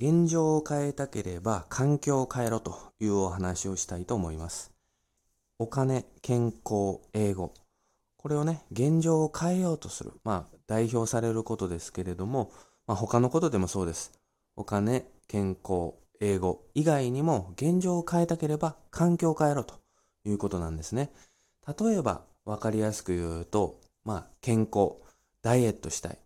現状を変えたければ環境を変えろというお話をしたいと思います。お金、健康、英語。これをね、現状を変えようとする。まあ、代表されることですけれども、まあ、他のことでもそうです。お金、健康、英語以外にも現状を変えたければ環境を変えろということなんですね。例えば、わかりやすく言うと、まあ、健康、ダイエットしたい、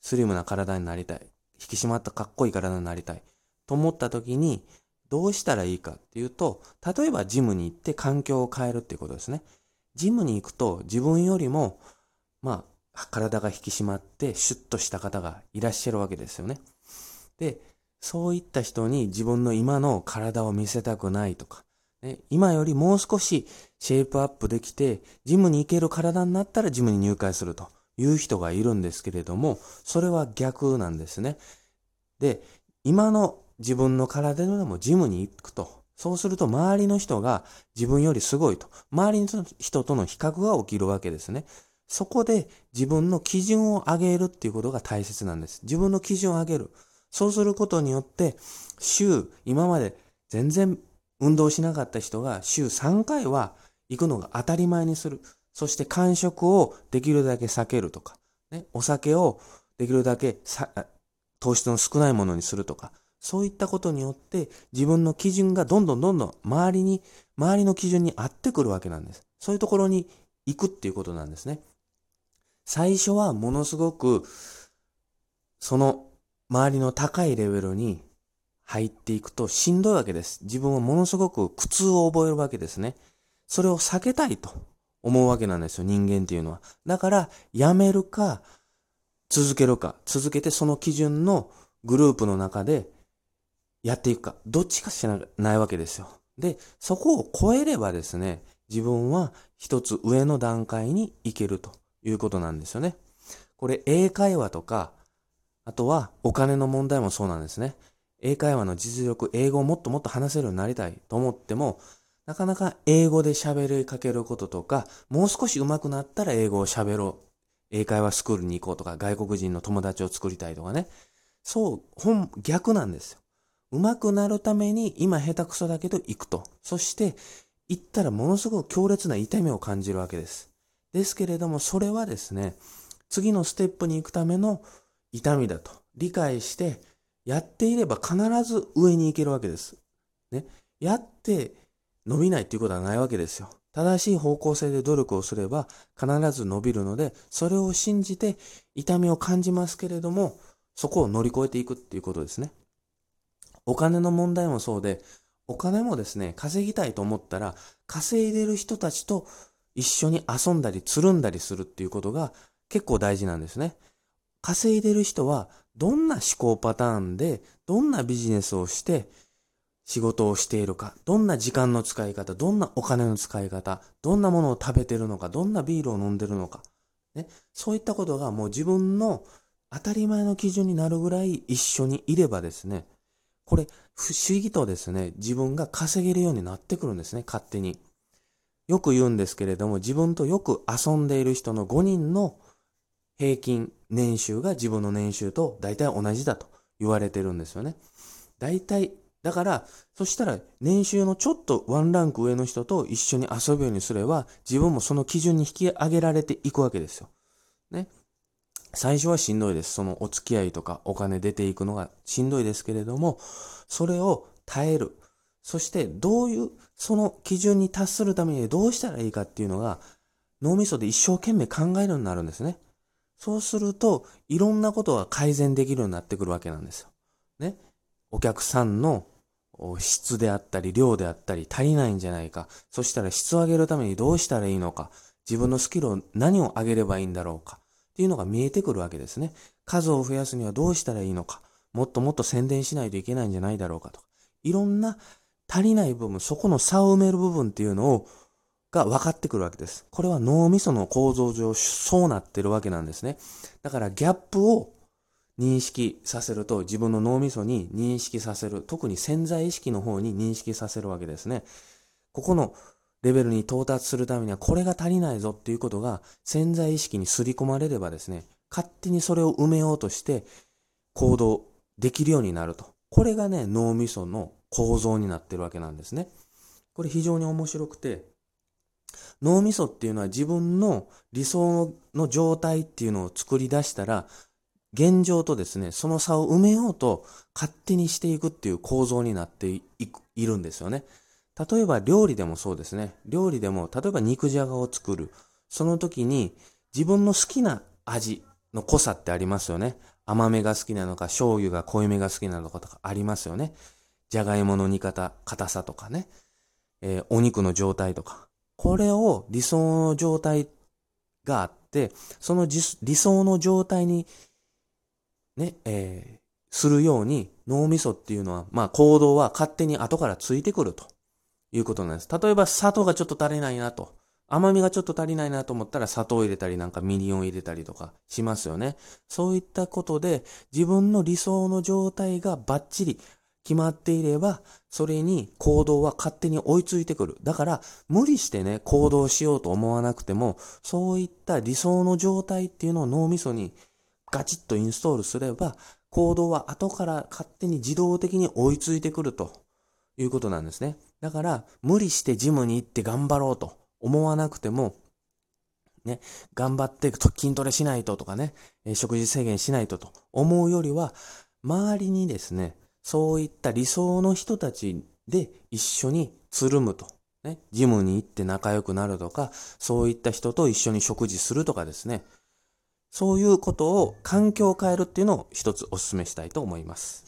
スリムな体になりたい、引き締まったかっこいい体になりたいと思った時にどうしたらいいかっていうと、例えばジムに行って環境を変えるっていうことですね。ジムに行くと自分よりも、まあ、体が引き締まってシュッとした方がいらっしゃるわけですよね。で、そういった人に自分の今の体を見せたくないとか、ね、今よりもう少しシェイプアップできて、ジムに行ける体になったらジムに入会するという人がいるんですけれども、それは逆なんですね。で、今の自分の体でもジムに行くと。そうすると周りの人が自分よりすごいと。周りの人との比較が起きるわけですね。そこで自分の基準を上げるっていうことが大切なんです。自分の基準を上げる。そうすることによって、週、今まで全然運動しなかった人が週3回は行くのが当たり前にする。そして間食をできるだけ避けるとか、ね、お酒をできるだけ糖質の少ないものにするとか、そういったことによって自分の基準がどんどんどんどん周りに、周りの基準に合ってくるわけなんです。そういうところに行くっていうことなんですね。最初はものすごく、その周りの高いレベルに入っていくとしんどいわけです。自分はものすごく苦痛を覚えるわけですね。それを避けたいと思うわけなんですよ、人間っていうのは。だから、やめるか、続けるか、続けてその基準のグループの中でやっていくか、どっちかしかないわけですよ。で、そこを超えればですね、自分は一つ上の段階に行けるということなんですよね。これ、英会話とか、あとはお金の問題もそうなんですね。英会話の実力、英語をもっともっと話せるようになりたいと思っても、なかなか英語で喋りかけることとか、もう少し上手くなったら英語を喋ろう。英会話スクールに行こうとか、外国人の友達を作りたいとかね。そう、本、逆なんですよ。上手くなるために今下手くそだけど行くと。そして行ったらものすごく強烈な痛みを感じるわけです。ですけれどもそれはですね、次のステップに行くための痛みだと理解してやっていれば必ず上に行けるわけです。ね。やって伸びないっていうことはないわけですよ。正しい方向性で努力をすれば必ず伸びるので、それを信じて痛みを感じますけれども、そこを乗り越えていくっていうことですね。お金の問題もそうで、お金もですね、稼ぎたいと思ったら、稼いでる人たちと一緒に遊んだり、つるんだりするっていうことが結構大事なんですね。稼いでる人は、どんな思考パターンで、どんなビジネスをして、仕事をしているか、どんな時間の使い方、どんなお金の使い方、どんなものを食べてるのか、どんなビールを飲んでるのか、ね、そういったことがもう自分の当たり前の基準になるぐらい一緒にいればですね、これ、不思議とですね、自分が稼げるようになってくるんですね、勝手に。よく言うんですけれども、自分とよく遊んでいる人の5人の平均年収が自分の年収と大体同じだと言われてるんですよね。大体、だから、そしたら年収のちょっとワンランク上の人と一緒に遊ぶようにすれば、自分もその基準に引き上げられていくわけですよ。ね。最初はしんどいです。そのお付き合いとかお金出ていくのがしんどいですけれども、それを耐える。そしてどういう、その基準に達するためにどうしたらいいかっていうのが、脳みそで一生懸命考えるようになるんですね。そうすると、いろんなことが改善できるようになってくるわけなんですよ。ね。お客さんの質であったり、量であったり足りないんじゃないか。そしたら質を上げるためにどうしたらいいのか。自分のスキルを何を上げればいいんだろうか。っていうのが見えてくるわけですね。数を増やすにはどうしたらいいのか。もっともっと宣伝しないといけないんじゃないだろうかとか。いろんな足りない部分、そこの差を埋める部分っていうのを、が分かってくるわけです。これは脳みその構造上、そうなってるわけなんですね。だからギャップを認識させると、自分の脳みそに認識させる。特に潜在意識の方に認識させるわけですね。ここのレベルに到達するためにはこれが足りないぞっていうことが潜在意識に刷り込まれればですね、勝手にそれを埋めようとして行動できるようになるとこれがね、脳みその構造になってるわけなんですね。これ非常に面白くて、脳みそっていうのは自分の理想の状態っていうのを作り出したら、現状とですね、その差を埋めようと勝手にしていくっていう構造になっていいるんですよね。例えば料理でもそうですね。料理でも、例えば肉じゃがを作る。その時に自分の好きな味の濃さってありますよね。甘めが好きなのか、醤油が濃いめが好きなのかとかありますよね。じゃがいもの煮方、硬さとかね。えー、お肉の状態とか。これを理想の状態があって、その理想の状態にね、えー、するように脳みそっていうのは、まあ行動は勝手に後からついてくるということなんです。例えば砂糖がちょっと足りないなと。甘みがちょっと足りないなと思ったら砂糖を入れたりなんかみりんを入れたりとかしますよね。そういったことで自分の理想の状態がバッチリ決まっていれば、それに行動は勝手に追いついてくる。だから、無理してね、行動しようと思わなくても、そういった理想の状態っていうのを脳みそにガチッとインストールすれば、行動は後から勝手に自動的に追いついてくるということなんですね。だから、無理してジムに行って頑張ろうと思わなくても、ね、頑張って筋トレしないととかね、食事制限しないとと思うよりは、周りにですね、そういった理想の人たちで一緒につるむと。ね、ジムに行って仲良くなるとか、そういった人と一緒に食事するとかですね、そういうことを環境を変えるっていうのを一つお勧めしたいと思います。